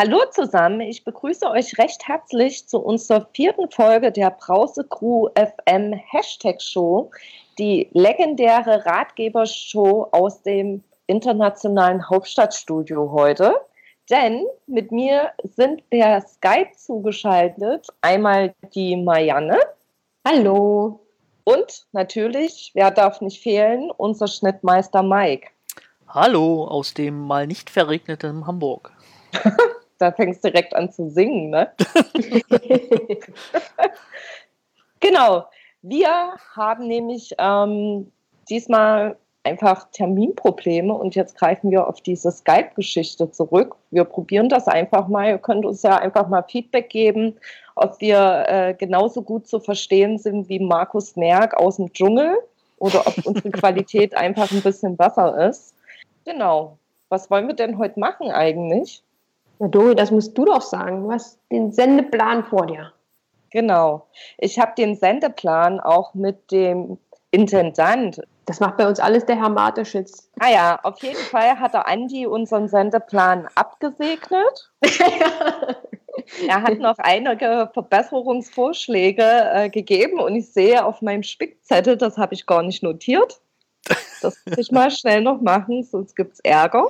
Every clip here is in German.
Hallo zusammen, ich begrüße euch recht herzlich zu unserer vierten Folge der Brause Crew FM Hashtag Show, die legendäre Ratgebershow aus dem internationalen Hauptstadtstudio heute. Denn mit mir sind per Skype zugeschaltet einmal die Marianne. Hallo. Und natürlich, wer darf nicht fehlen, unser Schnittmeister Mike. Hallo aus dem mal nicht verregneten Hamburg. da fängst du direkt an zu singen, ne? genau. Wir haben nämlich ähm, diesmal einfach Terminprobleme und jetzt greifen wir auf diese Skype-Geschichte zurück. Wir probieren das einfach mal. Ihr könnt uns ja einfach mal Feedback geben, ob wir äh, genauso gut zu verstehen sind wie Markus Merck aus dem Dschungel oder ob unsere Qualität einfach ein bisschen besser ist. Genau. Was wollen wir denn heute machen eigentlich? Na Dori, das musst du doch sagen. Du hast den Sendeplan vor dir. Genau. Ich habe den Sendeplan auch mit dem Intendant. Das macht bei uns alles der Herr Mateschitz. Ah ja, auf jeden Fall hat der Andi unseren Sendeplan abgesegnet. er hat noch einige Verbesserungsvorschläge äh, gegeben und ich sehe auf meinem Spickzettel, das habe ich gar nicht notiert. Das muss ich mal schnell noch machen, sonst gibt es Ärger.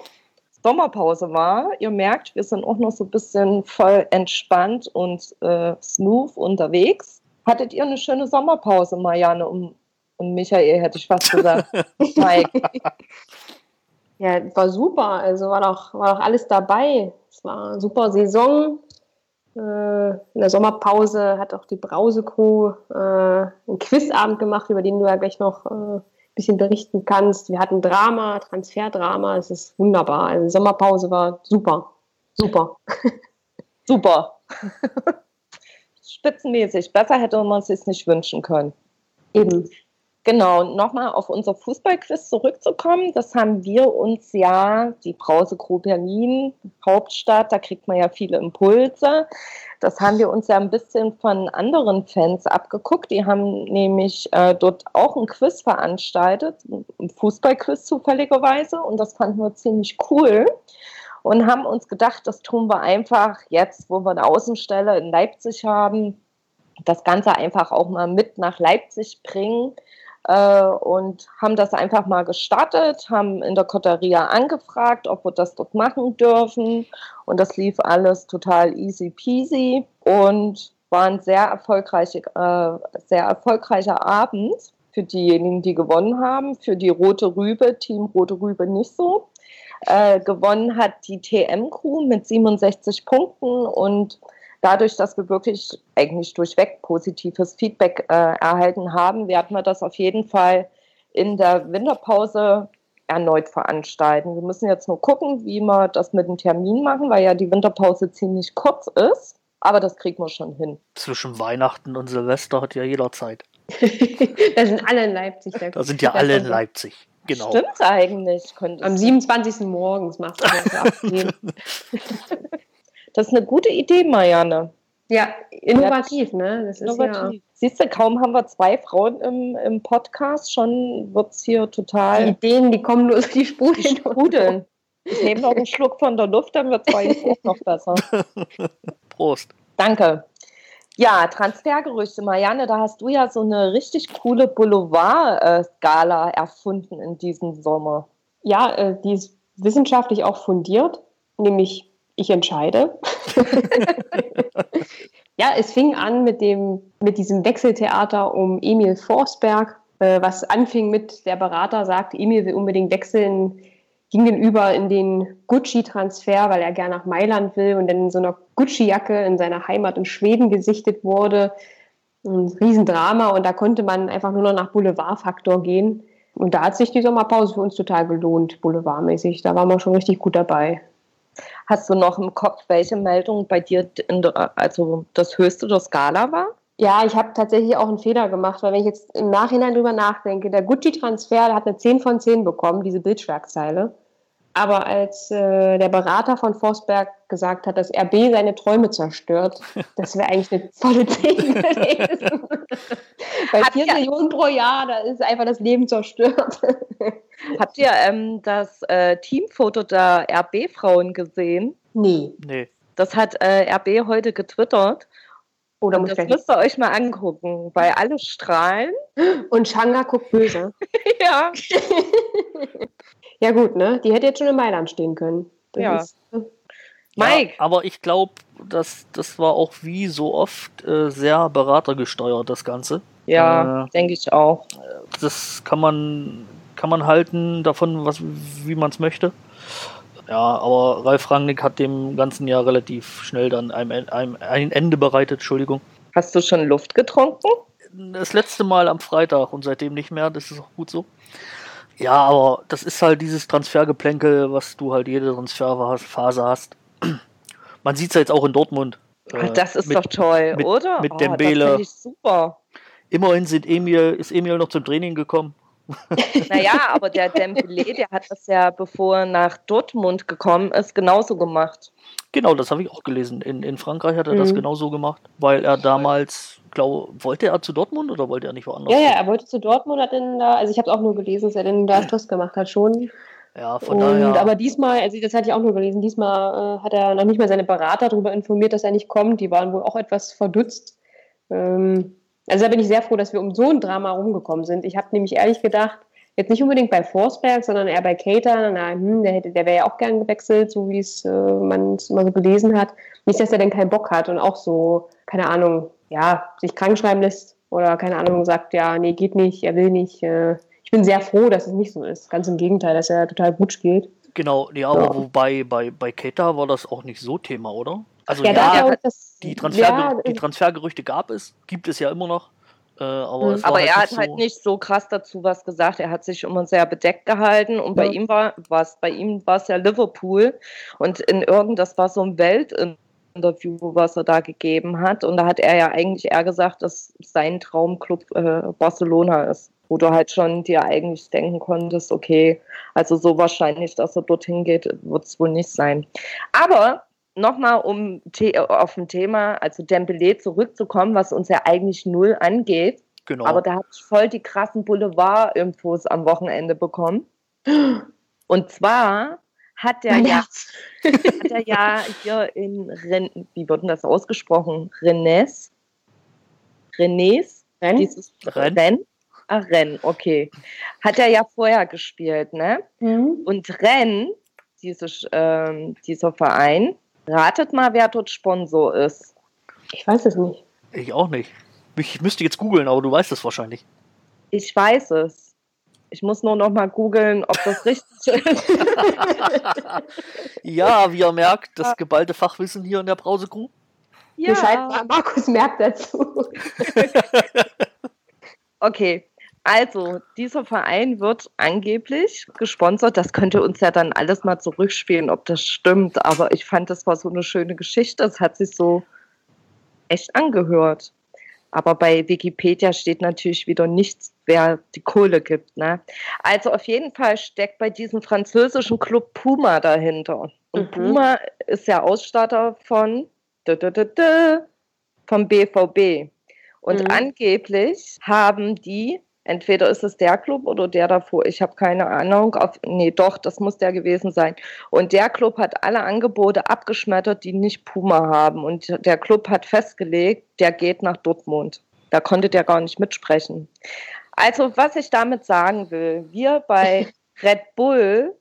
Sommerpause war. Ihr merkt, wir sind auch noch so ein bisschen voll entspannt und äh, smooth unterwegs. Hattet ihr eine schöne Sommerpause, Marianne und, und Michael, hätte ich fast gesagt. Mike. Ja, war super. Also war doch, war doch alles dabei. Es war eine super Saison. Äh, in der Sommerpause hat auch die Brause-Crew äh, einen Quizabend gemacht, über den du ja gleich noch äh, bisschen berichten kannst. Wir hatten Drama, Transferdrama, es ist wunderbar. Also Sommerpause war super. Super. super. Spitzenmäßig. Besser hätte man es sich nicht wünschen können. Eben. Genau, nochmal auf unser Fußballquiz zurückzukommen. Das haben wir uns ja, die Brause Crew Berlin, Hauptstadt, da kriegt man ja viele Impulse. Das haben wir uns ja ein bisschen von anderen Fans abgeguckt. Die haben nämlich äh, dort auch ein Quiz veranstaltet, ein Fußballquiz zufälligerweise. Und das fanden wir ziemlich cool und haben uns gedacht, das tun wir einfach jetzt, wo wir eine Außenstelle in Leipzig haben, das Ganze einfach auch mal mit nach Leipzig bringen äh, und haben das einfach mal gestartet, haben in der Kotteria angefragt, ob wir das dort machen dürfen. Und das lief alles total easy peasy und war ein sehr, erfolgreiche, äh, sehr erfolgreicher Abend für diejenigen, die gewonnen haben. Für die Rote Rübe, Team Rote Rübe nicht so. Äh, gewonnen hat die TM-Crew mit 67 Punkten und dadurch, dass wir wirklich eigentlich durchweg positives Feedback äh, erhalten haben, werden wir das auf jeden Fall in der Winterpause erneut veranstalten. Wir müssen jetzt nur gucken, wie wir das mit dem Termin machen, weil ja die Winterpause ziemlich kurz ist. Aber das kriegen wir schon hin. Zwischen Weihnachten und Silvester hat ja jeder Zeit. da sind alle in Leipzig. Da sind ja alle in Leipzig. Genau. Stimmt eigentlich. Am 27. morgens machst du das Das ist eine gute Idee, Marianne. Ja, innovativ, ne? Das innovativ. Ja Siehst du, kaum haben wir zwei Frauen im, im Podcast, schon wird es hier total. Die Ideen, die kommen nur die sprudeln. Die sprudeln. Ich nehme noch einen Schluck von der Luft, dann wird es auch noch besser. Prost. Danke. Ja, Transfergerüchte, Marianne, da hast du ja so eine richtig coole Boulevard-Skala erfunden in diesem Sommer. Ja, äh, die ist wissenschaftlich auch fundiert, nämlich ich entscheide. ja, es fing an mit, dem, mit diesem Wechseltheater um Emil Forsberg, äh, was anfing mit, der Berater sagt, Emil will unbedingt wechseln, ging dann über in den Gucci-Transfer, weil er gerne nach Mailand will und dann in so einer Gucci-Jacke in seiner Heimat in Schweden gesichtet wurde. Ein Riesendrama und da konnte man einfach nur noch nach Boulevardfaktor gehen. Und da hat sich die Sommerpause für uns total gelohnt, boulevardmäßig. Da waren wir schon richtig gut dabei. Hast du noch im Kopf, welche Meldung bei dir der, also das höchste der Skala war? Ja, ich habe tatsächlich auch einen Fehler gemacht, weil wenn ich jetzt im Nachhinein drüber nachdenke, der Gucci-Transfer hat eine 10 von 10 bekommen, diese Bildschlagzeile. Aber als äh, der Berater von Forsberg gesagt hat, dass RB seine Träume zerstört, das wäre eigentlich eine volle 10 gewesen. Bei 4 Millionen pro Jahr, da ist einfach das Leben zerstört. Habt ihr ähm, das äh, Teamfoto der RB-Frauen gesehen? Nee. Nee. Das hat äh, RB heute getwittert. Oder Und muss das müsst ihr euch mal angucken, weil alle strahlen. Und Shanga guckt böse. ja. Ja gut, ne? Die hätte jetzt schon in Mailand stehen können. Das Ja. Ist, äh, Mike. Ja, aber ich glaube, das, das war auch wie so oft äh, sehr beratergesteuert, das Ganze. Ja, Äh, denke ich auch. Das kann man, kann man halten davon, was, wie man es möchte. Ja, aber Ralf Rangnick hat dem Ganzen ja relativ schnell dann ein, ein, ein Ende bereitet, Entschuldigung. Hast du schon Luft getrunken? Das letzte Mal am Freitag und seitdem nicht mehr, das ist auch gut so. Ja, aber das ist halt dieses Transfergeplänkel, was du halt jede Transferphase hast. Man sieht es ja jetzt auch in Dortmund. Äh, das ist mit- doch toll, mit- oder? mit Oh, Dembele. Das finde ich super. Immerhin sind Emil, ist Emil noch zum Training gekommen. Naja, aber der Dembele, der hat das ja, bevor er nach Dortmund gekommen ist, genauso gemacht. Genau, das habe ich auch gelesen. In, in Frankreich hat er das Mhm. genauso gemacht, weil er damals, glaube wollte er zu Dortmund oder wollte er nicht woanders? ja, ja, er wollte zu Dortmund, hat dann da, also ich habe es auch nur gelesen, dass er dann da Stress gemacht hat schon. ja von Und, daher. aber diesmal, also das hatte ich auch nur gelesen, diesmal äh, hat er noch nicht mal seine Berater darüber informiert, dass er nicht kommt. Die waren wohl auch etwas verdutzt. Ähm, also da bin ich sehr froh, dass wir um so ein Drama rumgekommen sind. Ich habe nämlich ehrlich gedacht, jetzt nicht unbedingt bei Forsberg, sondern eher bei Cater, na, hm, der, hätte- der wäre ja auch gern gewechselt, so wie es äh, man es immer so gelesen hat. Nicht, dass er denn keinen Bock hat und auch so, keine Ahnung, ja, sich krank schreiben lässt oder keine Ahnung, sagt, ja, nee, geht nicht, er will nicht. Äh, ich bin sehr froh, dass es nicht so ist. Ganz im Gegenteil, dass er total gut spielt. genau, ja, aber Ja. wobei bei, bei Keita war das auch nicht so Thema, oder? Also Ja, ja, da glaube ich, dass die, Transfer, ja, die Transfergerüchte gab es, gibt es ja immer noch. Äh, aber Mhm. Aber er hat so, halt nicht so krass dazu was gesagt. Er hat sich immer sehr bedeckt gehalten und bei Ja. ihm war was, bei ihm war es ja Liverpool und in irgend, das war so ein Weltinterview, was er da gegeben hat und da hat er ja eigentlich eher gesagt, dass sein Traumclub äh, Barcelona ist, wo du halt schon dir eigentlich denken konntest, okay, also so wahrscheinlich, dass er dorthin geht, wird es wohl nicht sein. Aber nochmal um auf ein Thema, also Dembele zurückzukommen, was uns ja eigentlich null angeht. genau. Aber da habe ich voll die krassen Boulevard-Infos am Wochenende bekommen. Und zwar hat der Mein ja, hat er ja hier in Ren wie wird denn das ausgesprochen? Rennes? Rennes? Rennes? Dieses Rennes? Rennes? Ah, Rennes, okay. Hat er ja vorher gespielt, ne? Mhm. Und Rennes, dieses, ähm, dieser Verein, ratet mal, wer dort Sponsor ist. Ich weiß es nicht. ich auch nicht. Ich müsste jetzt googeln, aber du weißt es wahrscheinlich. Ich weiß es. Ich muss nur noch mal googeln, ob das richtig ist. ja, wie ihr merkt, das geballte Fachwissen hier in der Brause-Crew. Bescheid, Markus merkt dazu. Okay, also dieser Verein wird angeblich gesponsert. Das könnte uns ja dann alles mal zurückspielen, ob das stimmt. Aber ich fand, das war so eine schöne Geschichte. Es hat sich so echt angehört. Aber bei Wikipedia steht natürlich wieder nichts, wer die Kohle gibt. Ne? Also auf jeden Fall steckt bei diesem französischen Club Puma dahinter. Und Mhm. Puma ist ja Ausstatter von dü, dü, dü, vom BVB. Und Mhm. angeblich haben die, entweder ist es der Club oder der davor, ich habe keine Ahnung, auf, nee, doch, das muss der gewesen sein. Und der Club hat alle Angebote abgeschmettert, die nicht Puma haben. Und der Club hat festgelegt, der geht nach Dortmund. Da konnte der gar nicht mitsprechen. Also, was ich damit sagen will, wir bei Red Bull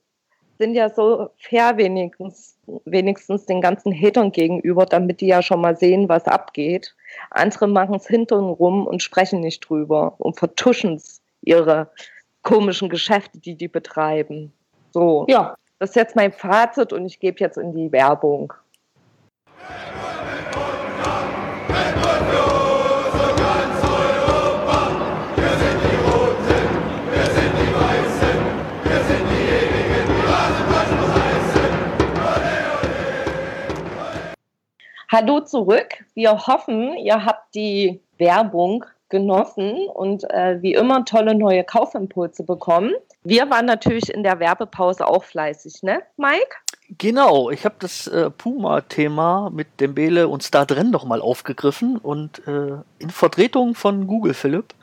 sind ja so fair wenigstens, wenigstens den ganzen Hatern gegenüber, damit die ja schon mal sehen, was abgeht. Andere machen es hintenrum und sprechen nicht drüber und vertuschen ihre komischen Geschäfte, die die betreiben. So, Ja, das ist jetzt mein Fazit und ich gebe jetzt in die Werbung. Hallo zurück. Wir hoffen, ihr habt die Werbung genossen und äh, wie immer tolle neue Kaufimpulse bekommen. Wir waren natürlich in der Werbepause auch fleißig, ne, Mike? Genau, ich habe das äh, Puma-Thema mit Dembele und Star drin nochmal aufgegriffen und äh, in Vertretung von Google, Philipp,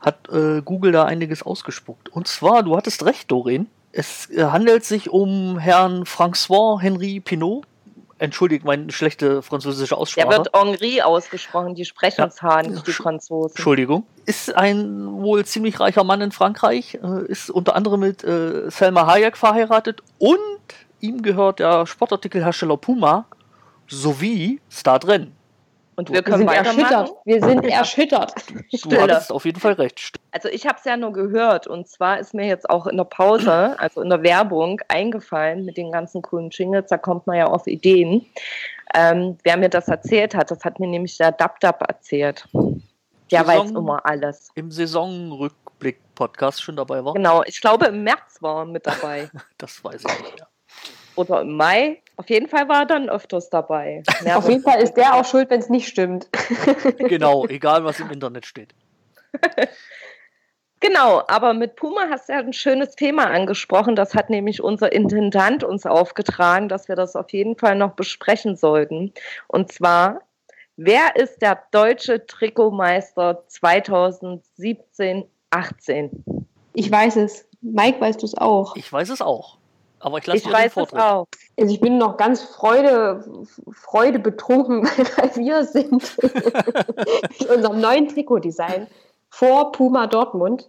hat äh, Google da einiges ausgespuckt. Und zwar, du hattest recht, Doreen, es äh, handelt sich um Herrn François Henri Pinot. Entschuldigt meine schlechte französische Aussprache. Der wird Henri ausgesprochen, die sprechen es ja. nicht die Franzosen. Entschuldigung. Ist ein wohl ziemlich reicher Mann in Frankreich, äh, ist unter anderem mit äh, Selma Hayek verheiratet und ihm gehört der Sportartikelhersteller Puma sowie Star drin. Und wir, können wir sind erschüttert. Wir sind erschüttert. Du hattest auf jeden Fall recht. Also ich habe es ja nur gehört und zwar ist mir jetzt auch in der Pause, also in der Werbung, eingefallen mit den ganzen coolen Jingles, da kommt man ja auf Ideen. Ähm, wer mir das erzählt hat, das hat mir nämlich der Dab Dab erzählt. Der Saison, weiß immer alles. Im Saisonrückblick-Podcast schon dabei war? Genau, ich glaube im März war er mit dabei. das weiß ich nicht, ja oder im Mai. Auf jeden Fall war er dann öfters dabei. Auf jeden Fall ist der auch schuld, wenn es nicht stimmt. genau, egal was im Internet steht. Genau, aber mit Puma hast du ja ein schönes Thema angesprochen. Das hat nämlich unser Intendant uns aufgetragen, dass wir das auf jeden Fall noch besprechen sollten. Und zwar, wer ist der deutsche Trikotmeister 2017-18? Ich weiß es. Mike, weißt du es auch? Ich weiß es auch. Aber ich lasse dir den Vortritt. Auch. Also ich bin noch ganz Freude, Freude betrunken, weil wir sind mit unserem neuen Trikotdesign vor Puma Dortmund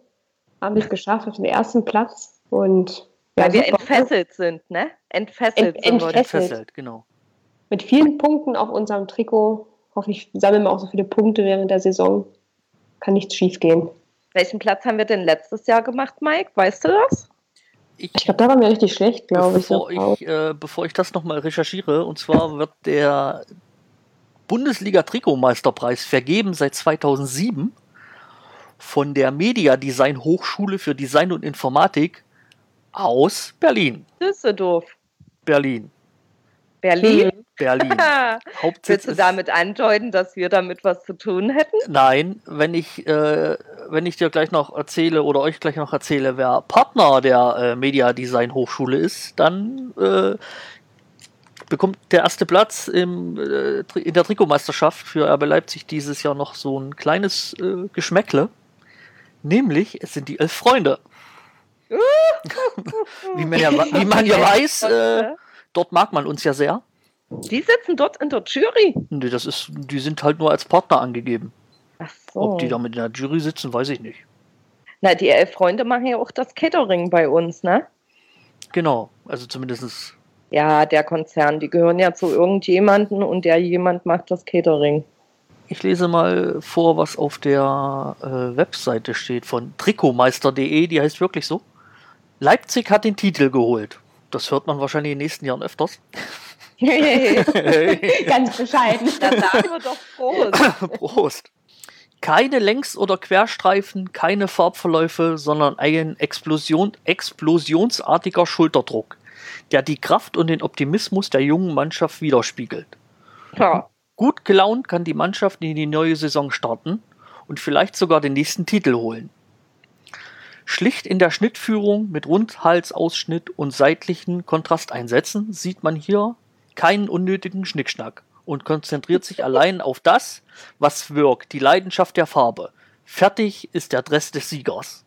haben wir es geschafft auf den ersten Platz und ja, weil wir entfesselt sind, ne? Entfesselt, Ent, entfesselt. entfesselt, genau. Mit vielen Punkten auf unserem Trikot. Hoffe ich, sammeln wir auch so viele Punkte während der Saison. Kann nichts schief gehen. Welchen Platz haben wir denn letztes Jahr gemacht, Mike? Weißt du das? Ich, ich glaube, da waren wir richtig schlecht, glaube ich. ich äh, bevor ich das nochmal recherchiere, und zwar wird der Bundesliga-Trikotmeisterpreis vergeben seit 2007 von der Media Design Hochschule für Design und Informatik aus Berlin. Düsseldorf. Berlin. Berlin? Mhm. Berlin. Willst du damit andeuten, dass wir damit was zu tun hätten? Nein, wenn ich, äh, wenn ich dir gleich noch erzähle oder euch gleich noch erzähle, wer Partner der äh, Media Design Hochschule ist, dann äh, bekommt der erste Platz im, äh, in der Trikotmeisterschaft für RB Leipzig dieses Jahr noch so ein kleines äh, Geschmäckle. Nämlich, es sind die elf Freunde. wie, man ja, wie man ja weiß, äh, dort mag man uns ja sehr. Die sitzen dort in der Jury? Nee, das ist, die sind halt nur als Partner angegeben. Ach so. Ob die da mit in der Jury sitzen, weiß ich nicht. Na, die elf Freunde machen ja auch das Catering bei uns, ne? Genau, also zumindest. Ja, der Konzern, die gehören ja zu irgendjemanden und der jemand macht das Catering. Ich lese mal vor, was auf der äh, Webseite steht von trikotmeister.de, die heißt wirklich so. Leipzig hat den Titel geholt. Das hört man wahrscheinlich in den nächsten Jahren öfters. Ganz bescheiden. Dann sagen wir doch Prost. Prost. Keine Längs- oder Querstreifen, keine Farbverläufe, sondern ein Explosion, explosionsartiger Schulterdruck, der die Kraft und den Optimismus der jungen Mannschaft widerspiegelt. Ja. Gut gelaunt kann die Mannschaft in die neue Saison starten und vielleicht sogar den nächsten Titel holen. Schlicht in der Schnittführung mit Rundhalsausschnitt und seitlichen Kontrasteinsätzen sieht man hier keinen unnötigen Schnickschnack und konzentriert sich allein auf das, was wirkt, die Leidenschaft der Farbe. Fertig ist der Dress des Siegers.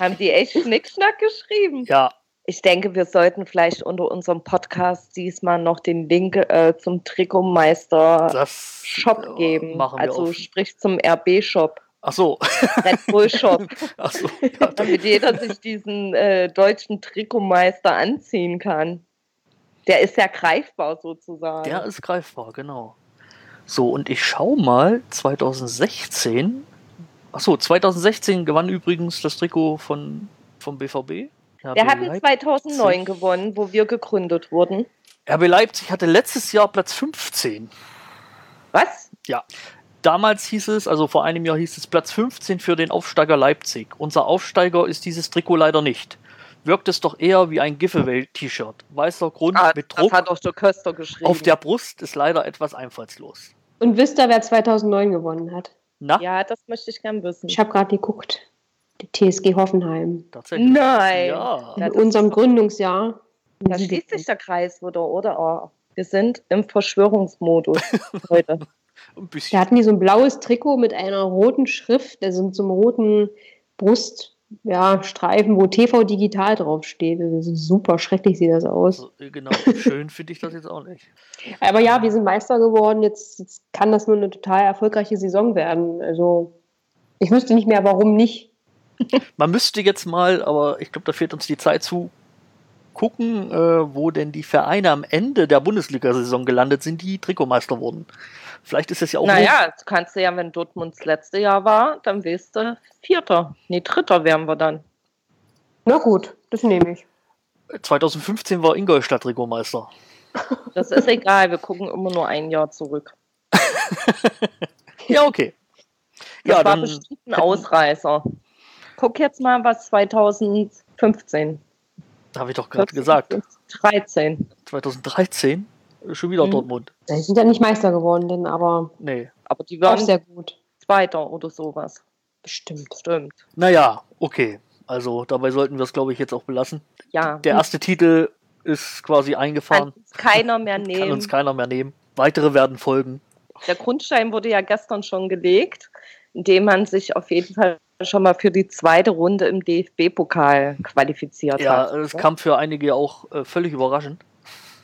Haben die echt Schnickschnack geschrieben? Ja. Ich denke, wir sollten vielleicht unter unserem Podcast diesmal noch den Link äh, zum Trikotmeister Shop äh, geben. also auf. sprich zum RB Shop. Ach so. Red Bull Shop. Ach so. Damit jeder sich diesen äh, deutschen Trikotmeister anziehen kann. Der ist ja greifbar sozusagen. Der ist greifbar, genau. So, und ich schau mal, 2016. Achso, 2016 gewann übrigens das Trikot von, vom BVB. RB Der hat 2009 gewonnen, wo wir gegründet wurden. RB Leipzig hatte letztes Jahr Platz 15. Was? Ja. Damals hieß es, also vor einem Jahr hieß es Platz 15 für den Aufsteiger Leipzig. Unser Aufsteiger ist dieses Trikot leider nicht wirkt es doch eher wie ein Giveaway-T-Shirt. Weißer Grund ah, mit Druck. Das hat auch der Köster geschrieben. Auf der Brust ist leider etwas einfallslos. Und wisst ihr, wer 2009 gewonnen hat? Na, Ja, das möchte ich gern wissen. Ich habe gerade geguckt. Die TSG Hoffenheim. tatsächlich. Nein. Ja. In unserem Gründungsjahr. Da schließt sich der Kreis wieder, oder? Oh, wir sind im Verschwörungsmodus heute. Ein Da hatten die so ein blaues Trikot mit einer roten Schrift, also mit so einem roten Bruststreifen, ja, Streifen, wo TV Digital draufsteht. Das ist super schrecklich sieht das aus. Also, äh, genau, schön finde ich das jetzt auch nicht. Aber ja, wir sind Meister geworden. Jetzt, jetzt kann das nur eine total erfolgreiche Saison werden. Also ich wüsste nicht mehr, warum nicht. Man müsste jetzt mal, aber ich glaube, da fehlt uns die Zeit zu, gucken, äh, wo denn die Vereine am Ende der Bundesliga-Saison gelandet sind, die Trikotmeister wurden. Vielleicht ist es ja auch Naja, das kannst du ja, wenn Dortmund das letzte Jahr war, dann wärst du Vierter. Nee, Dritter wären wir dann. Na gut, das nehme ich. 2015 war Ingolstadt Trikotmeister. Das ist egal, wir gucken immer nur ein Jahr zurück. Ja, okay. Das Ja, war dann bestimmt ein Ausreißer. Guck jetzt mal, was 2015. habe ich doch gerade gesagt. 13. 2013 äh, schon wieder Mhm. Dortmund. Die sind ja nicht Meister geworden, denn aber Nee. Aber die auch waren sehr gut. Zweiter oder sowas. Bestimmt. Stimmt. Naja, okay. Also dabei sollten wir es, glaube ich, jetzt auch belassen. Ja. Der erste Titel ist quasi kann eingefahren. uns keiner mehr Kann nehmen. uns keiner mehr nehmen. Weitere werden folgen. Der Grundstein wurde ja gestern schon gelegt, indem man sich auf jeden Fall schon mal für die zweite Runde im DFB-Pokal qualifiziert Ja, hat. es kam für einige auch äh, völlig überraschend.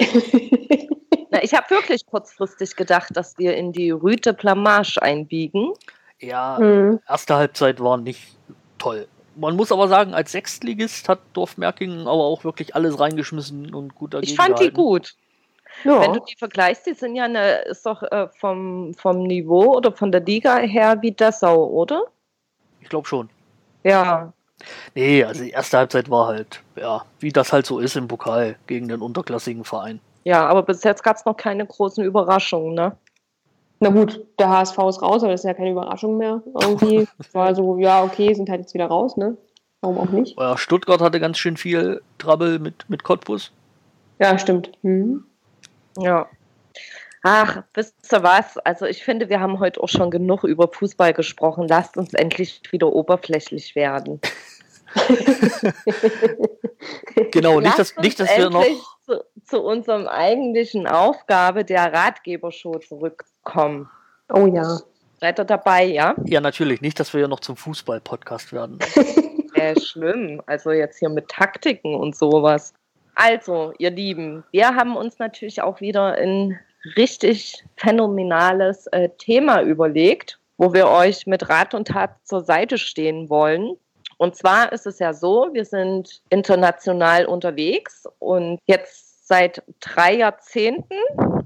Na, ich habe wirklich kurzfristig gedacht, dass wir in die Rüte Blamage einbiegen. Ja, Hm. erste Halbzeit war nicht toll. Man muss aber sagen, als Sechstligist hat Dorfmerkingen aber auch wirklich alles reingeschmissen und gut dagegen Ich fand die gehalten. gut. Ja. Wenn du die vergleichst, die sind ja eine, ist doch äh, vom, vom Niveau oder von der Liga her wie Dessau, oder? Ich glaube schon. Ja. Nee, also die erste Halbzeit war halt, ja, wie das halt so ist im Pokal gegen den unterklassigen Verein. Ja, aber bis jetzt gab es noch keine großen Überraschungen, ne? Na gut, der HSV ist raus, aber das ist ja keine Überraschung mehr. Irgendwie war so, ja, okay, sind halt jetzt wieder raus, ne? Warum auch nicht? Ja, Stuttgart hatte ganz schön viel Trouble mit, mit Cottbus. Ja, stimmt. Hm. Ja. Ach, wisst ihr was? Also ich finde, wir haben heute auch schon genug über Fußball gesprochen. Lasst uns endlich wieder oberflächlich werden. Genau, nicht, dass, nicht, dass wir noch. endlich zu, zu unserem eigentlichen Aufgabe der Ratgebershow zurückkommen. Oh ja. Seid ihr dabei, ja? Ja, natürlich, nicht, dass wir ja noch zum Fußball-Podcast werden. Äh, schlimm. Also jetzt hier mit Taktiken und sowas. Also, ihr Lieben, wir haben uns natürlich auch wieder ein richtig phänomenales äh, Thema überlegt, wo wir euch mit Rat und Tat zur Seite stehen wollen. Und zwar ist es ja so, wir sind international unterwegs und jetzt seit drei Jahrzehnten,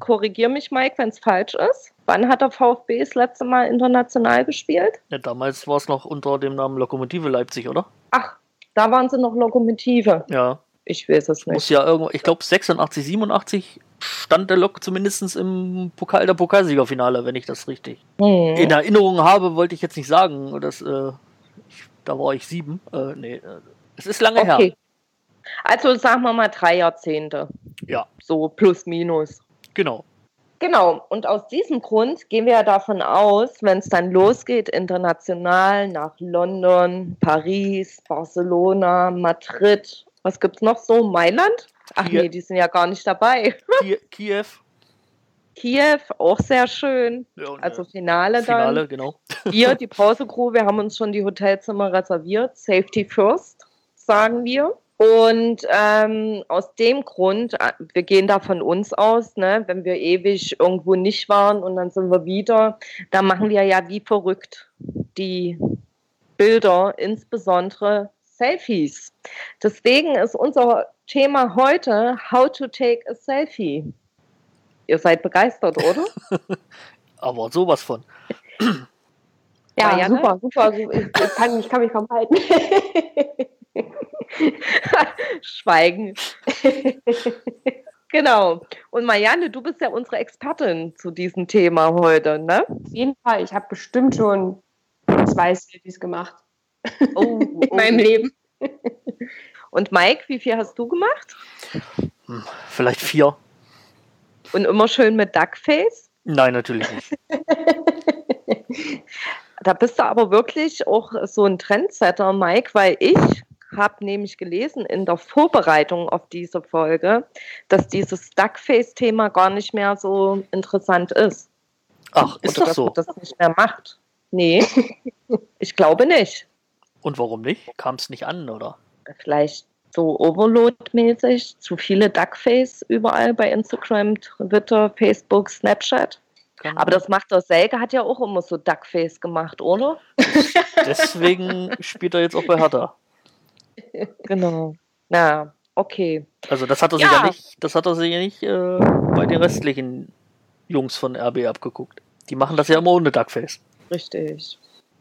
korrigier mich Mike, wenn es falsch ist. Wann hat der VfB das letzte Mal international gespielt? Ja, damals war es noch unter dem Namen Lokomotive Leipzig, oder? Ach, da waren sie noch Lokomotive. Ja, Ich weiß es muss nicht. ja irgendwo, ich glaube 86, 87 stand der Lok zumindest im Pokal der Pokalsiegerfinale, wenn ich das richtig Hm. in Erinnerung habe, wollte ich jetzt nicht sagen. Das, äh, ich, da war ich sieben. Äh, nee, äh, es ist lange her. Okay. Also sagen wir mal drei Jahrzehnte. Ja. So plus minus. Genau. Genau, und aus diesem Grund gehen wir ja davon aus, wenn es dann losgeht, international nach London, Paris, Barcelona, Madrid, was gibt es noch so? Mailand? Ach Hier. nee, die sind ja gar nicht dabei. Ki Kiew. Kiew, auch sehr schön. Ja, Also äh, Finale, Finale, genau. dann. Wir, die Pausecrew, wir haben uns schon die Hotelzimmer reserviert. Safety first, sagen wir. Und ähm, aus dem Grund, äh, wir gehen da von uns aus, ne, wenn wir ewig irgendwo nicht waren und dann sind wir wieder, da machen wir ja wie verrückt die Bilder, insbesondere Selfies. Deswegen ist unser Thema heute How to take a Selfie. Ihr seid begeistert, oder? Aber sowas von. Ja, Marianne? super, super. Ich, ich, kann, ich kann mich kaum halten. Schweigen. genau. Und Marianne, du bist ja unsere Expertin zu diesem Thema heute, ne? Auf jeden Fall, ich habe bestimmt schon zwei Selfies gemacht Oh, in meinem Leben. Und Mike, wie viel hast du gemacht? Hm, vielleicht vier. Und immer schön mit Duckface? Nein, natürlich nicht. Da bist du aber wirklich auch so ein Trendsetter, Mike, weil ich habe nämlich gelesen in der Vorbereitung auf diese Folge, dass dieses Duckface-Thema gar nicht mehr so interessant ist. Ach, ist Oder das dass so? man das nicht mehr macht. Nee, ich glaube nicht. Und warum nicht? Kam es nicht an, oder? Vielleicht so Overload-mäßig, zu viele Duckface überall bei Instagram, Twitter, Facebook, Snapchat. Kann Aber das macht doch Selke, hat ja auch immer so Duckface gemacht, oder? Deswegen spielt er jetzt auch bei Hertha. Genau. Na, okay. Also das hat er sich Ja. ja nicht, das hat er sich ja nicht äh, bei den restlichen Jungs von RB abgeguckt. Die machen das ja immer ohne Duckface. Richtig.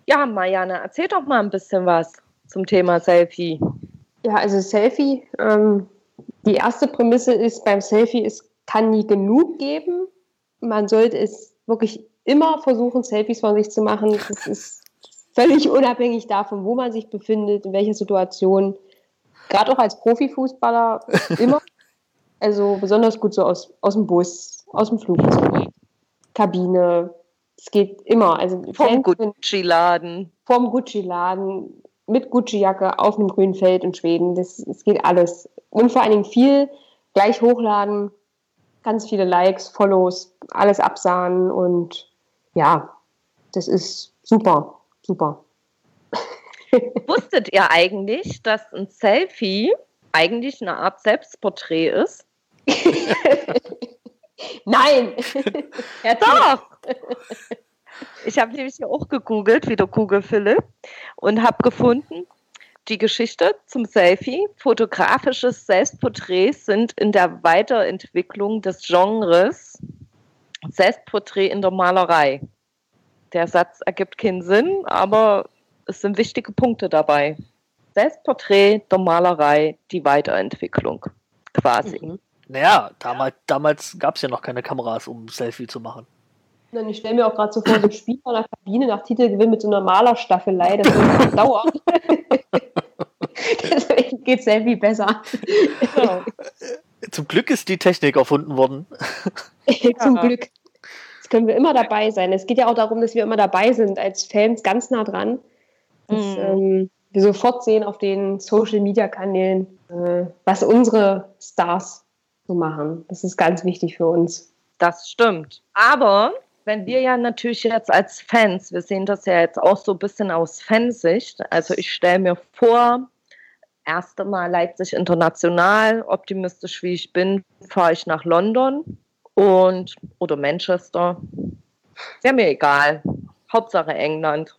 Ja, Marianne, erzähl doch mal ein bisschen was zum Thema Selfie. Ja, also Selfie. Ähm, die erste Prämisse ist, beim Selfie, es kann nie genug geben. Man sollte es wirklich immer versuchen, Selfies von sich zu machen. Das ist völlig unabhängig davon, wo man sich befindet, in welcher Situation. Gerade auch als Profifußballer immer. Also besonders gut so aus, aus dem Bus, aus dem Flugzeug, Kabine. Es geht immer. Also Vom Gucci-Laden. vorm Gucci-Laden mit Gucci-Jacke auf einem grünen Feld in Schweden. Das, das geht alles. Und vor allen Dingen viel gleich hochladen, ganz viele Likes, Follows, alles absahen und ja, das ist super, super. Wusstet ihr eigentlich, dass ein Selfie eigentlich eine Art Selbstporträt ist? Nein! Erzähl. Doch! Ich habe nämlich auch gegoogelt, wieder Google Philipp, und habe gefunden, die Geschichte zum Selfie. Fotografische Selbstporträts sind in der Weiterentwicklung des Genres Selbstporträt in der Malerei. Der Satz ergibt keinen Sinn, aber es sind wichtige Punkte dabei. Selbstporträt der Malerei, die Weiterentwicklung quasi. Mhm. Naja, damals, damals gab es ja noch keine Kameras, um Selfie zu machen. Und ich stelle mir auch gerade so vor, so ein Spieler in der Kabine nach Titelgewinn mit so einer Malerstaffelei, das wird dauern. Deswegen geht Selfie besser. Genau. Zum Glück ist die Technik erfunden worden. Zum. Glück. Jetzt können wir immer dabei sein. Es geht ja auch darum, dass wir immer dabei sind, als Fans ganz nah dran. Dass Mhm. ähm, wir sofort sehen auf den Social Media Kanälen, äh, was unsere Stars so machen. Das ist ganz wichtig für uns. Das stimmt. Aber wenn wir ja natürlich jetzt als Fans, wir sehen das ja jetzt auch so ein bisschen aus Fansicht, also ich stelle mir vor, erste Mal Leipzig international, optimistisch wie ich bin, fahre ich nach London und oder Manchester. Wäre mir egal. Hauptsache England.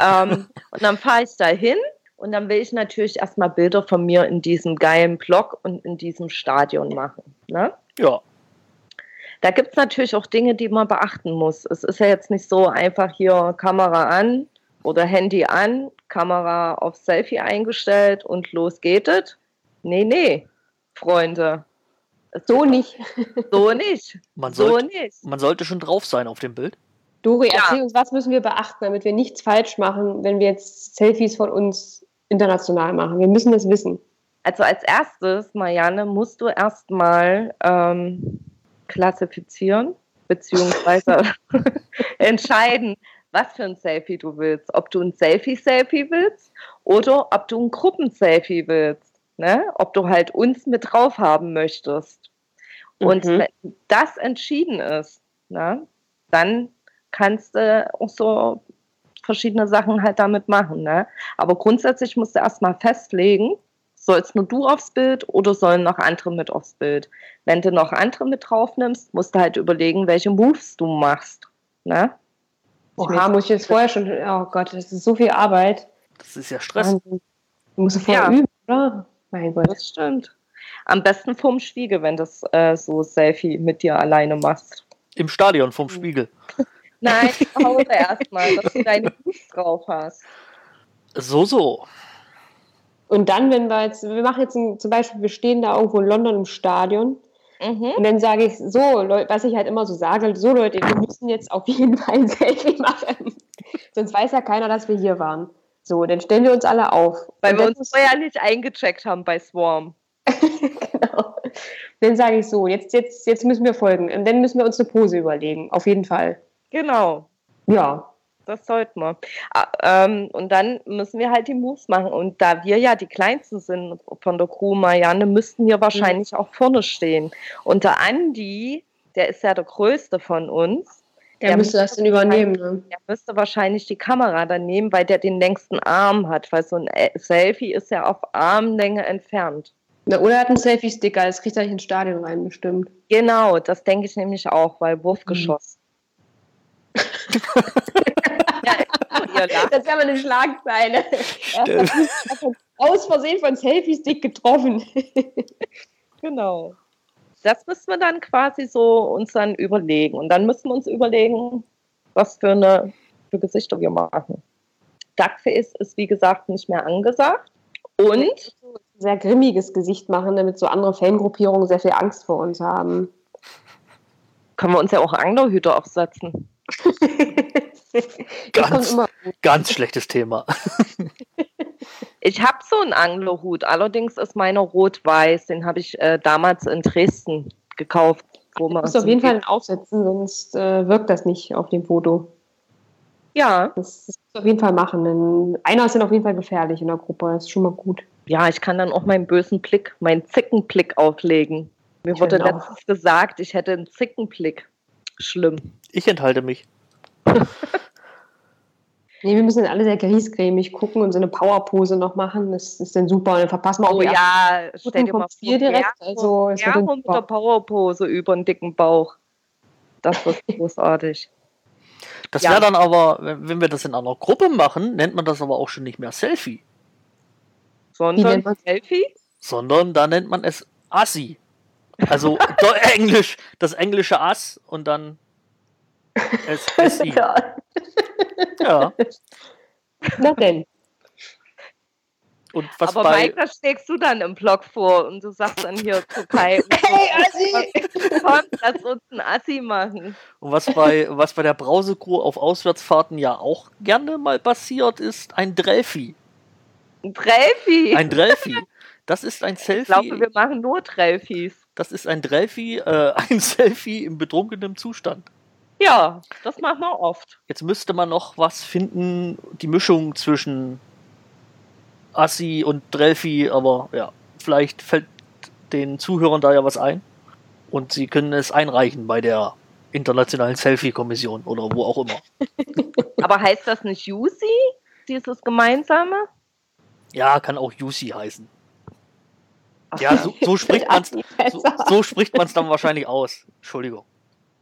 Ähm, und dann fahre ich da hin und dann will ich natürlich erstmal Bilder von mir in diesem geilen Block und in diesem Stadion machen. Ne? Ja, Da gibt es natürlich auch Dinge, die man beachten muss. Es ist ja jetzt nicht so einfach hier Kamera an oder Handy an, Kamera auf Selfie eingestellt und los geht es. Nee, nee, Freunde. So nicht. So nicht. man So sollte, nicht. man sollte schon drauf sein auf dem Bild. Dori, Ja. erzähl uns, was müssen wir beachten, damit wir nichts falsch machen, wenn wir jetzt Selfies von uns international machen. Wir müssen das wissen. Also als erstes, Marianne, musst du erstmal ähm, klassifizieren, beziehungsweise entscheiden, was für ein Selfie du willst. Ob du ein Selfie-Selfie willst oder ob du ein Gruppenselfie willst. Ne? Ob du halt uns mit drauf haben möchtest. Und Mhm. wenn das entschieden ist, ne, dann kannst du auch so verschiedene Sachen halt damit machen. Ne? Aber grundsätzlich musst du erstmal festlegen, sollst nur du aufs Bild oder sollen noch andere mit aufs Bild? Wenn du noch andere mit drauf nimmst, musst du halt überlegen, welche Moves du machst. Ne? Oha, muss ich jetzt vorher schon. Oh Gott, das ist so viel Arbeit. Das ist ja Stress. Du musst vorher Ja. üben, oder? Mein Gott. Das stimmt. Am besten vorm Spiegel, wenn du das äh, so Selfie mit dir alleine machst. Im Stadion vom Spiegel. Nein, zu Hause erstmal, dass du deine Moves drauf hast. So, so. Und dann, wenn wir jetzt, wir machen jetzt ein, zum Beispiel, wir stehen da irgendwo in London im Stadion Mhm. und dann sage ich so, was ich halt immer so sage, so Leute, wir müssen jetzt auf jeden Fall ein Selfie machen. Sonst weiß ja keiner, dass wir hier waren. So, dann stellen wir uns alle auf. Weil wir uns vorher nicht eingecheckt haben bei Swarm. genau. Dann sage ich so, jetzt, jetzt, jetzt müssen wir folgen. Und dann müssen wir uns eine Pose überlegen, auf jeden Fall. Genau. Ja. Das sollten wir. Ah, ähm, und dann müssen wir halt die Moves machen. Und da wir ja die Kleinsten sind von der Crew, Marianne, müssten wir wahrscheinlich mhm. auch vorne stehen. Und der Andi, der ist ja der Größte von uns. Der, der müsste das dann übernehmen. Ne? Der müsste wahrscheinlich die Kamera dann nehmen, weil der den längsten Arm hat. Weil so ein äh, Selfie ist ja auf Armlänge entfernt. Na, oder er hat einen Selfie-Sticker, das kriegt er nicht ins Stadion rein, bestimmt. Genau, das denke ich nämlich auch, weil Wurfgeschoss. Mhm. das wäre mal eine Schlagzeile. Aus Versehen von Selfie-Stick getroffen. genau. Das müssen wir dann quasi so uns dann überlegen. Und dann müssen wir uns überlegen, was für eine für Gesichter wir machen. Duckface ist, wie gesagt, nicht mehr angesagt. Und sehr grimmiges Gesicht machen, damit so andere Fangruppierungen sehr viel Angst vor uns haben. Können wir uns ja auch Anglerhüte aufsetzen. Ganz, ganz schlechtes Thema. ich habe so einen Anglerhut, allerdings ist meiner rot-weiß. Den habe ich äh, damals in Dresden gekauft. Wo man du musst auf jeden Fall aufsetzen, sonst äh, wirkt das nicht auf dem Foto. Ja. Das, das musst du auf jeden Fall machen. Denn einer ist dann auf jeden Fall gefährlich in der Gruppe. Das ist schon mal gut. Ja, ich kann dann auch meinen bösen Blick, meinen Zickenblick auflegen. Mir wurde genau. letztens gesagt, ich hätte einen Zickenblick. Schlimm. Ich enthalte mich. nee, wir müssen alle sehr griesgrämig gucken und so eine Powerpose noch machen. Das ist dann super. Und dann verpassen wir auch oh, ja, stell dir mal vor, direkt. Also, ja, mit der Powerpose über den dicken Bauch. Das wird großartig. Das ja. wäre dann aber, wenn wir das in einer Gruppe machen, nennt man das aber auch schon nicht mehr Selfie. Sondern Selfie? Sondern da nennt man es Assi. Also Englisch, das englische Ass und dann SI. ja. ja. Na denn. Und was Aber bei... Mike, das schlägst du dann im Blog vor und du sagst dann hier zu Kai, hey, Assi! Komm, lass uns ein Assi machen. Und was bei, was bei der Brausecrew auf Auswärtsfahrten ja auch gerne mal passiert, ist ein Drelfi. Ein Drelfi? Ein Drelfi. Das ist ein Selfie. Ich glaube, wir machen nur Drelfis. Das ist ein Drelfi, äh, ein Selfie im betrunkenen Zustand. Ja, das machen wir oft. Jetzt müsste man noch was finden, die Mischung zwischen Assi und Drelfi, aber ja, vielleicht fällt den Zuhörern da ja was ein. Und sie können es einreichen bei der Internationalen Selfie-Kommission oder wo auch immer. aber heißt das nicht Jusi, dieses gemeinsame? Ja, kann auch Jusi heißen. Ja, so, so spricht man es so, so spricht man's dann wahrscheinlich aus. Entschuldigung.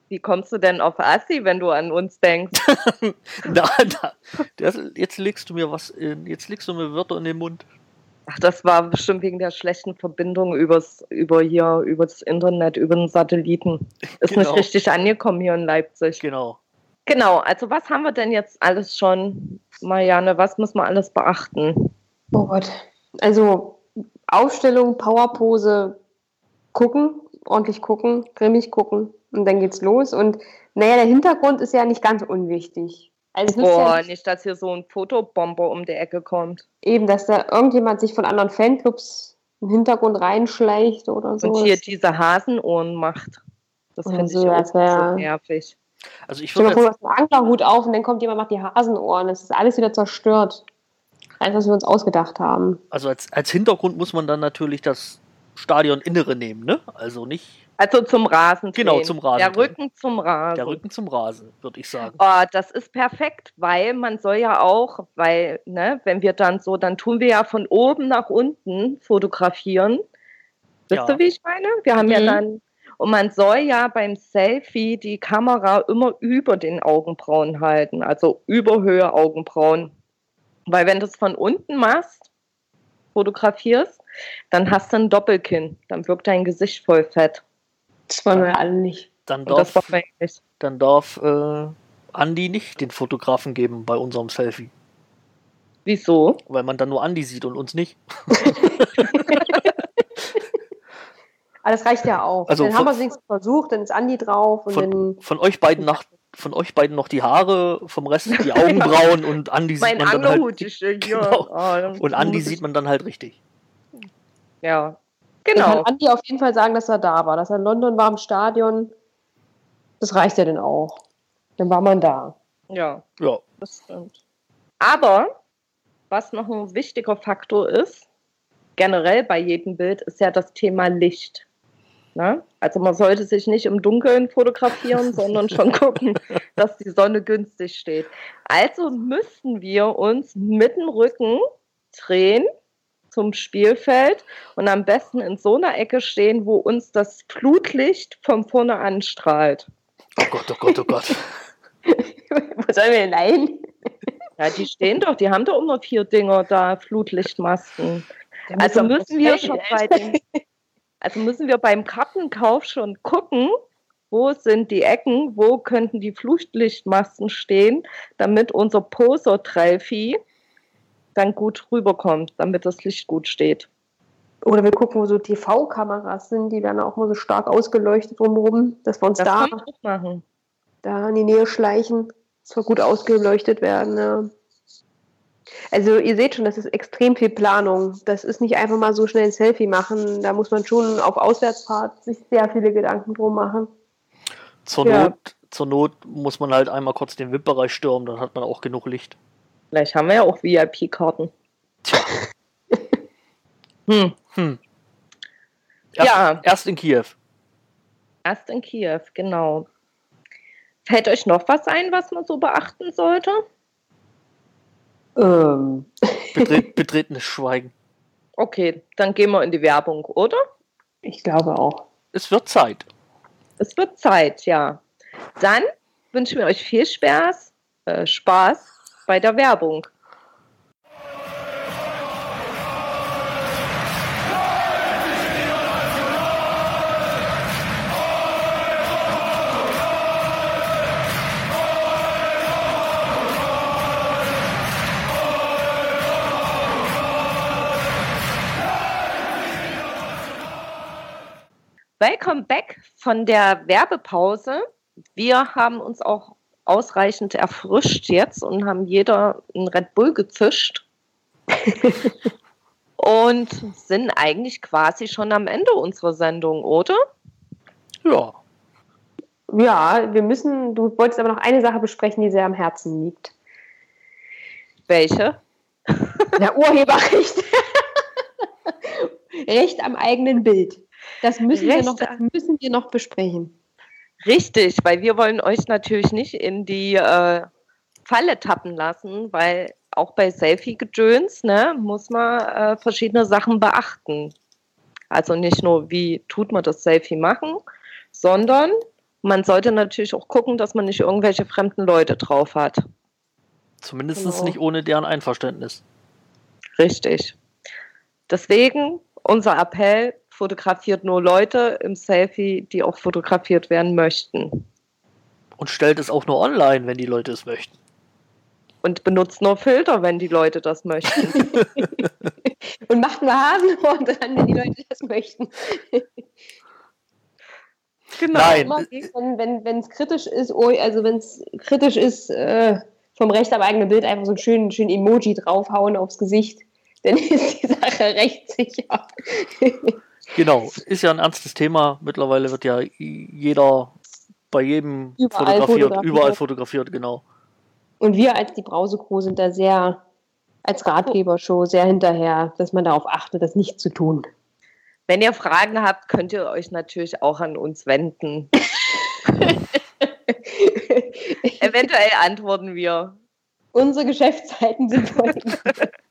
Wie kommst du denn auf Assi, wenn du an uns denkst? da, da, das, jetzt legst du mir was in, jetzt legst du mir Wörter in den Mund. Ach, das war bestimmt wegen der schlechten Verbindung übers, über hier, über das Internet, über den Satelliten. Ist genau. nicht richtig angekommen hier in Leipzig. Genau. Genau, also was haben wir denn jetzt alles schon, Marianne? Was muss man alles beachten? Oh Gott. Also Aufstellung, Powerpose, gucken, ordentlich gucken, grimmig gucken, und dann geht's los. Und naja, der Hintergrund ist ja nicht ganz unwichtig. Also Boah, ja nicht, nicht, dass hier so ein Fotobomber um die Ecke kommt. Eben, dass da irgendjemand sich von anderen Fanclubs im Hintergrund reinschleicht oder so. Und hier diese Hasenohren macht. Das finde also, ich auch so nervig. Also ich würde mal vor, einen Anglerhut auf und dann kommt jemand macht die Hasenohren. Das ist alles wieder zerstört. Alles, was wir uns ausgedacht haben. Also als, als Hintergrund muss man dann natürlich das Stadioninnere nehmen, ne? Also nicht also zum Rasen. Genau, zum Rasen. Der Rücken zum Rasen. Der Rücken zum Rasen, würde ich sagen. Oh, das ist perfekt, weil man soll ja auch, weil, ne, wenn wir dann so, dann tun wir ja von oben nach unten fotografieren. Wisst ja. du, wie ich meine? Wir haben mhm. ja dann, und man soll ja beim Selfie die Kamera immer über den Augenbrauen halten, also über Höhe Augenbrauen. Weil wenn du es von unten machst, fotografierst, dann hast du ein Doppelkinn. Dann wirkt dein Gesicht voll fett. Das wollen wir alle nicht. Dann darf, nicht. Dann darf äh, Andi nicht den Fotografen geben bei unserem Selfie. Wieso? Weil man dann nur Andi sieht und uns nicht. Aber das reicht ja auch. Also dann von, haben wir es versucht, dann ist Andi drauf. Und von, dann von euch beiden nach, von euch beiden noch die Haare, vom Rest die Augenbrauen und Andi sieht man dann halt. Genau. Oh, und Andi sieht man dann halt richtig. Ja, Genau. Dann kann Andi auf jeden Fall sagen, dass er da war, dass er in London war im Stadion. Das reicht ja dann auch. Dann war man da. Ja, Ja. das stimmt. Aber was noch ein wichtiger Faktor ist, generell bei jedem Bild, ist ja das Thema Licht. Ne? Also man sollte sich nicht im Dunkeln fotografieren, sondern schon gucken, dass die Sonne günstig steht. Also müssten wir uns mit dem Rücken drehen zum Spielfeld und am besten in so einer Ecke stehen, wo uns das Flutlicht von vorne anstrahlt. Oh Gott, oh Gott, oh Gott. Wo sollen wir denn ein? Ja, die stehen doch, die haben doch immer vier Dinger da, Flutlichtmasken. Also müssen wir schon bei den, also müssen wir beim Kartenkauf schon gucken, wo sind die Ecken, wo könnten die Flutlichtmasten stehen, damit unser Poser-Trelfi dann gut rüberkommt, damit das Licht gut steht. Oder wir gucken, wo so TV-Kameras sind, die werden auch mal so stark ausgeleuchtet drumherum, dass wir uns Das da, da in die Nähe schleichen, dass wir gut ausgeleuchtet werden. Ja. Also ihr seht schon, das ist extrem viel Planung. Das ist nicht einfach mal so schnell ein Selfie machen. Da muss man schon auf Auswärtsfahrt sich sehr viele Gedanken drum machen. Zur, Ja. Not, zur Not muss man halt einmal kurz den VIP-Bereich stürmen, dann hat man auch genug Licht. Vielleicht haben wir ja auch VIP-Karten. Tja. Hm. Hm. Erst, Ja. erst in Kiew. Erst in Kiew, genau. Fällt euch noch was ein, was man so beachten sollte? Ähm. Betret, betretenes Schweigen. Okay, dann gehen wir in die Werbung, oder? Ich glaube auch. Es wird Zeit. Es wird Zeit, ja. Dann wünschen wir euch viel Spaß, äh, Spaß bei der Werbung. Welcome back von der Werbepause. Wir haben uns auch ausreichend erfrischt jetzt und haben jeder einen Red Bull gezischt. und sind eigentlich quasi schon am Ende unserer Sendung, oder? Ja. Ja, wir müssen, du wolltest aber noch eine Sache besprechen, die sehr am Herzen liegt. Welche? Der Urheberrecht. Recht am eigenen Bild. Das müssen, wir noch, das müssen wir noch besprechen. Richtig, weil wir wollen euch natürlich nicht in die äh, Falle tappen lassen, weil auch bei Selfie-Gedöns ne, muss man äh, verschiedene Sachen beachten. Also nicht nur, wie tut man das Selfie machen, sondern man sollte natürlich auch gucken, dass man nicht irgendwelche fremden Leute drauf hat. Zumindest Genau. nicht ohne deren Einverständnis. Richtig. Deswegen unser Appell, fotografiert nur Leute im Selfie, die auch fotografiert werden möchten. Und stellt es auch nur online, wenn die Leute es möchten. Und benutzt nur Filter, wenn die Leute das möchten. Und macht nur Hasenhorn dran, wenn die Leute das möchten. genau. Nein. Wenn, es kritisch ist, oh, also wenn es kritisch ist, äh, vom Recht am eigenen Bild einfach so einen schönen, schönen Emoji draufhauen aufs Gesicht, dann ist die Sache recht sicher. Genau, ist ja ein ernstes Thema. Mittlerweile wird ja jeder bei jedem Überall fotografiert, fotografiert. überall fotografiert, genau. Und wir als die Brausecrew sind da sehr, als Ratgebershow sehr hinterher, dass man darauf achtet, das nicht zu tun. Wenn ihr Fragen habt, könnt ihr euch natürlich auch an uns wenden. Eventuell antworten wir. Unsere Geschäftszeiten sind voll.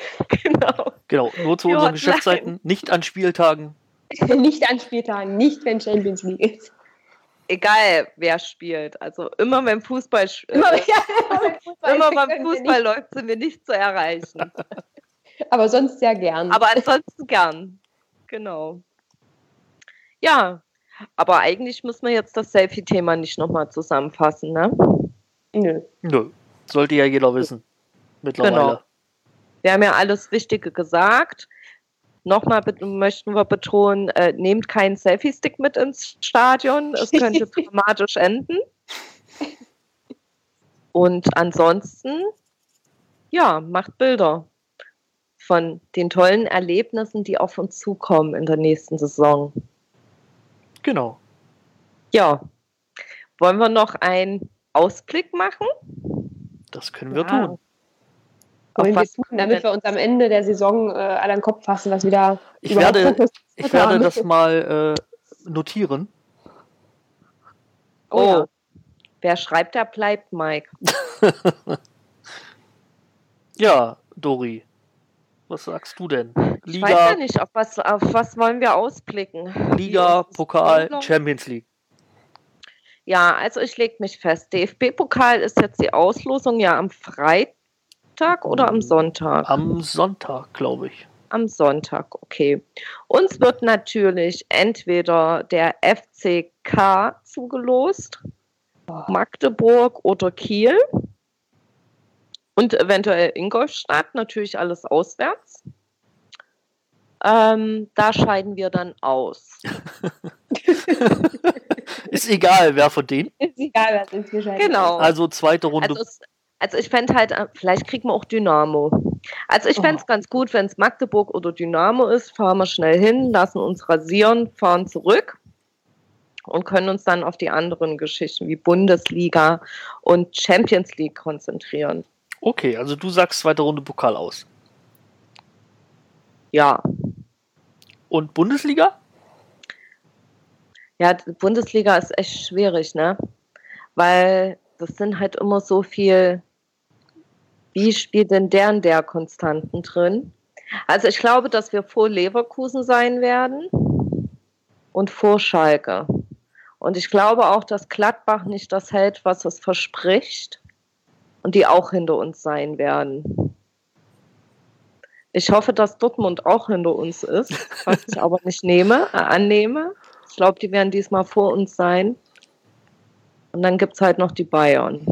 Genau. Genau, nur zu unseren. Geschäftszeiten, nicht an Spieltagen. nicht an Spieltagen, nicht wenn Champions League ist. Egal, wer spielt. Also immer wenn Fußball, sch- äh, Immer, immer, immer beim Fußball läuft, sind wir nicht zu erreichen. Aber sonst sehr gern. Aber ansonsten gern. Genau. Ja, aber eigentlich müssen wir jetzt das Selfie-Thema nicht nochmal zusammenfassen, ne? Nö. Nö, sollte ja jeder wissen. Mittlerweile. Genau. Wir haben ja alles Wichtige gesagt. Nochmal möchten wir betonen, äh, nehmt keinen Selfie-Stick mit ins Stadion. Es könnte dramatisch enden. Und ansonsten, ja, macht Bilder von den tollen Erlebnissen, die auf uns zukommen in der nächsten Saison. Genau. Ja, wollen wir noch ein Ausblick machen? Das können wir Ja. tun. Wollen wir tun, damit wir uns am Ende der Saison äh, alle an den Kopf fassen, was wieder Ich werde, ich werde das mal äh, notieren. Oh, ja. wer schreibt, der bleibt, Mike. Ja, Dori. Was sagst du denn? Ich weiß ja Liga, nicht, auf was, auf was wollen wir ausblicken? Liga, Pokal? Champions League. Ja, also ich lege mich fest. DFB-Pokal ist jetzt die Auslosung ja am Freitag oder am Sonntag? Am Sonntag, glaube ich. Am Sonntag, okay. Uns wird natürlich entweder der FCK zugelost, Magdeburg oder Kiel und eventuell Ingolstadt, natürlich alles auswärts. Ähm, da scheiden wir dann aus. Ist egal, wer von denen. Ist egal, wer es ist gescheitert. Genau. Also zweite Runde. Also, es, also ich fände halt, äh, vielleicht kriegen wir auch Dynamo. Also ich fände es Oh. ganz gut, wenn es Magdeburg oder Dynamo ist, fahren wir schnell hin, lassen uns rasieren, fahren zurück und können uns dann auf die anderen Geschichten wie Bundesliga und Champions League konzentrieren. Okay, also du sagst zweite Runde Pokal aus. Ja, Und Bundesliga? ja, Bundesliga ist echt schwierig, ne? Weil das sind halt immer so viel, wie spielt denn der und der Konstanten drin? Also ich glaube, dass wir vor Leverkusen sein werden und vor Schalke. Und ich glaube auch, dass Gladbach nicht das hält, was es verspricht und die auch hinter uns sein werden. Ich hoffe, dass Dortmund auch hinter uns ist, was ich aber nicht nehme, äh, annehme. Ich glaube, die werden diesmal vor uns sein. Und dann gibt es halt noch die Bayern.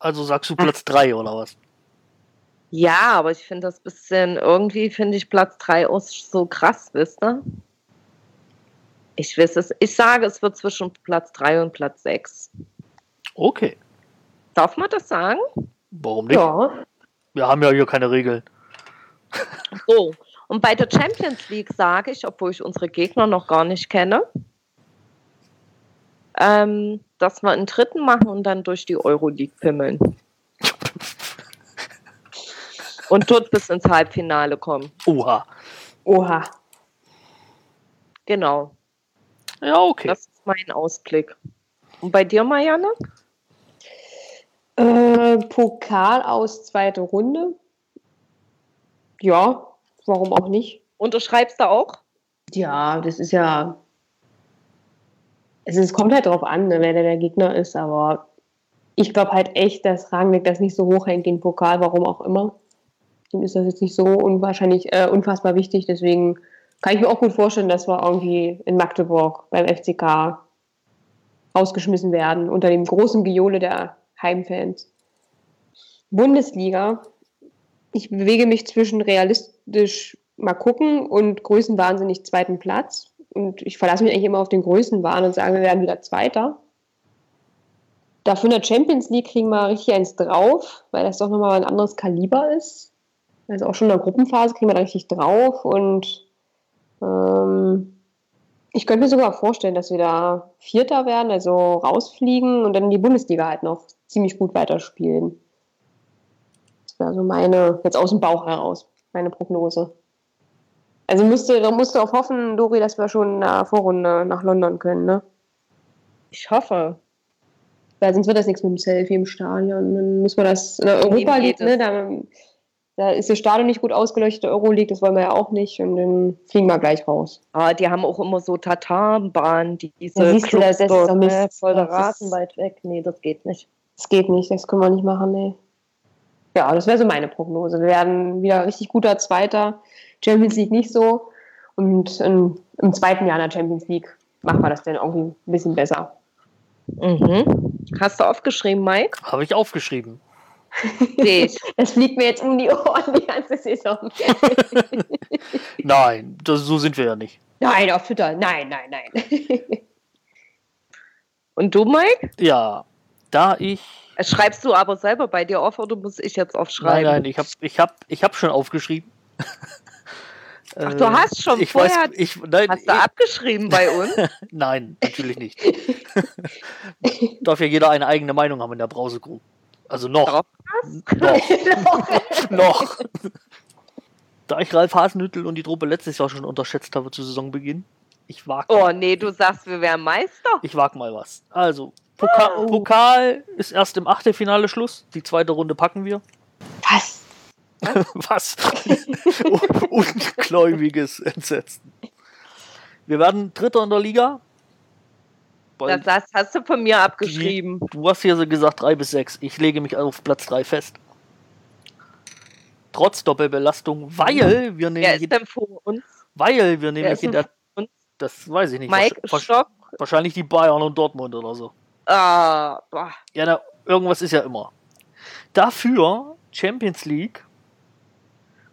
Also sagst du Platz 3 oder was? Ja, aber ich finde das bisschen, irgendwie finde ich Platz 3 auch so krass, wisst ihr? Ich weiß es, ich sage, es wird zwischen Platz 3 und Platz 6. Okay. Darf man das sagen? Warum nicht? Ja. Wir haben ja hier keine Regeln. So. Und bei der Champions League sage ich, obwohl ich unsere Gegner noch gar nicht kenne, ähm, dass wir einen dritten machen und dann durch die Euroleague pimmeln. und dort bis ins Halbfinale kommen. Oha. Oha. Genau. Ja, okay. Das ist mein Ausblick. Und bei dir, Marianne? Äh, Pokal aus zweite Runde. Ja, warum auch nicht? Unterschreibst du auch? Ja, das ist ja. Es, es kommt halt drauf an, ne, wer der, der Gegner ist, aber ich glaube halt echt, dass Rangnick das nicht so hoch hängt, den Pokal, warum auch immer. Dem ist das jetzt nicht so unwahrscheinlich, äh, unfassbar wichtig, deswegen kann ich mir auch gut vorstellen, dass wir irgendwie in Magdeburg beim FCK rausgeschmissen werden, unter dem großen Gejohle der Heimfans. Bundesliga, ich bewege mich zwischen realistisch mal gucken und größenwahnsinnig zweiten Platz. Und ich verlasse mich eigentlich immer auf den Größenwahn und sage, wir werden wieder Zweiter. Dafür in der Champions League kriegen wir richtig eins drauf, weil das doch nochmal ein anderes Kaliber ist. Also auch schon in der Gruppenphase kriegen wir da richtig drauf und ähm, ich könnte mir sogar vorstellen, dass wir da Vierter werden, also rausfliegen und dann in die Bundesliga halt noch ziemlich gut weiterspielen. Das wäre so meine, jetzt aus dem Bauch heraus, meine Prognose. Also müsste, da musst du auch hoffen, Dori, dass wir schon in der Vorrunde nach London können, ne? Ich hoffe. Weil sonst wird das nichts mit dem Selfie im Stadion. Dann müssen wir das in der Europa League, ne? Da, da ist das Stadion nicht gut ausgeleuchtet, der Euroleague, das wollen wir ja auch nicht. Und dann fliegen wir gleich raus. Ah, die haben auch immer so Tatarenbahnen, die diese Ja, siehst du, das ist dort, Mist. ne, voll der Rasen weit weg. Nee, das geht nicht. Das geht nicht, das können wir nicht machen, nee. Ja, das wäre so meine Prognose. Wir werden wieder richtig guter Zweiter. Champions League nicht so. Und in, im zweiten Jahr in der Champions League machen wir das dann irgendwie ein bisschen besser. Mhm. Hast du aufgeschrieben, Mike? Habe ich aufgeschrieben. Das fliegt mir jetzt um die Ohren die ganze Saison. Nein, das, so sind wir ja nicht. nein, auf Twitter. Nein, nein, nein. Und du, Mike? Ja, da ich. Äh, Schreibst du aber selber bei dir auf oder muss ich jetzt Nein, aufschreiben? nein, ich habe ich hab, ich hab schon aufgeschrieben. Ach, du hast schon ich vorher, weiß, ich, nein, hast du ich, abgeschrieben bei uns? nein, natürlich nicht. Darf ja jeder eine eigene Meinung haben in der Brause-Crew. Also noch. Noch. noch. Da ich Ralf Hasenhüttel und die Truppe letztes Jahr schon unterschätzt habe zu Saisonbeginn, ich wag, Oh nee, du sagst, wir wären Meister. ich wag mal was. Also, Pokal, Oh. Pokal ist erst im Achtelfinale Schluss. Die zweite Runde packen wir. Was? Was? Ungläubiges Entsetzen. Wir werden Dritter in der Liga. Weil Das hast, du von mir abgeschrieben. Du hast hier so gesagt 3 bis 6. Ich lege mich auf Platz 3 fest. Trotz Doppelbelastung, weil wir Wer nämlich, ist denn vor uns? weil wir Wer ist in der, vor uns? das weiß ich nicht, Mike Stock? wahrscheinlich die Bayern und Dortmund oder so. Ah, boah. Ja, na, irgendwas ist ja immer. Dafür Champions League,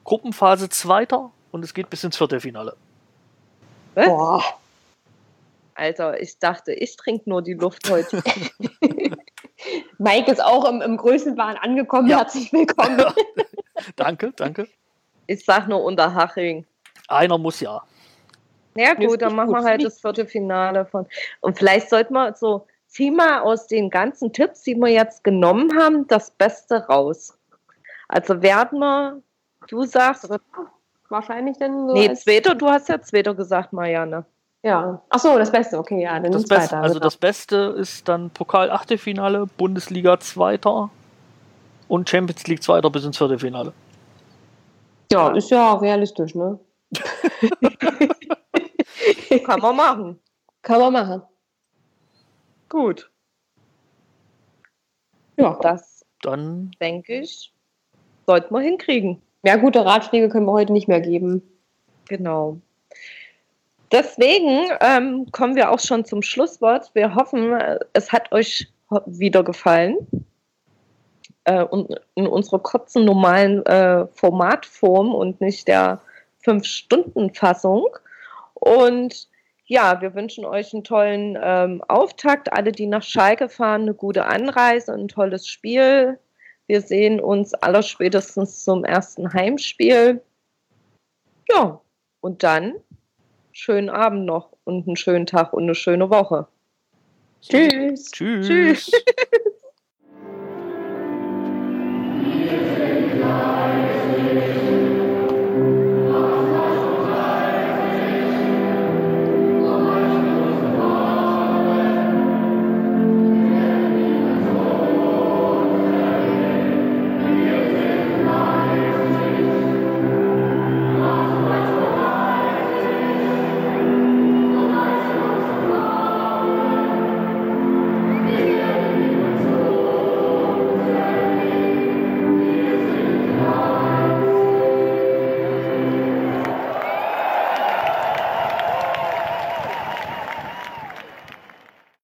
Gruppenphase Zweiter und es geht bis ins Viertelfinale. Was? Boah. Alter, ich dachte, ich trinke nur die Luft heute. Mike ist auch im, im Größenwahn angekommen. Ja. Herzlich willkommen. danke, danke. Ich sag nur Unterhaching. Einer muss ja. Ja gut, dann machen wir halt das Viertelfinale von. Und vielleicht sollten wir so, zieh mal aus den ganzen Tipps, die wir jetzt genommen haben, das Beste raus. Also werden wir, du sagst, Wahrscheinlich dann so. nee, Zweiter, du hast ja Zweiter gesagt, Marianne. Ja. Ach so, das Beste. Okay, ja. Dann Das. Beste, also genau. das Beste ist dann Pokal Achtelfinale, Bundesliga Zweiter und Champions League Zweiter bis ins Viertelfinale. Ja, ist ja realistisch, ne? Kann man machen. Kann man machen. Gut. Ja. Das Dann denke ich, sollten wir hinkriegen. Mehr gute Ratschläge können wir heute nicht mehr geben. Genau. Deswegen ähm, kommen wir auch schon zum Schlusswort. Wir hoffen, es hat euch wieder gefallen. Äh, und in unserer kurzen, normalen äh, Formatform und nicht der Fünf-Stunden-Fassung. Und ja, wir wünschen euch einen tollen ähm, Auftakt. Alle, die nach Schalke fahren, eine gute Anreise, ein tolles Spiel. Wir sehen uns aller spätestens zum ersten Heimspiel. Ja, und dann schönen Abend noch und einen schönen Tag und eine schöne Woche. Tschüss. Tschüss. Tschüss. Tschüss.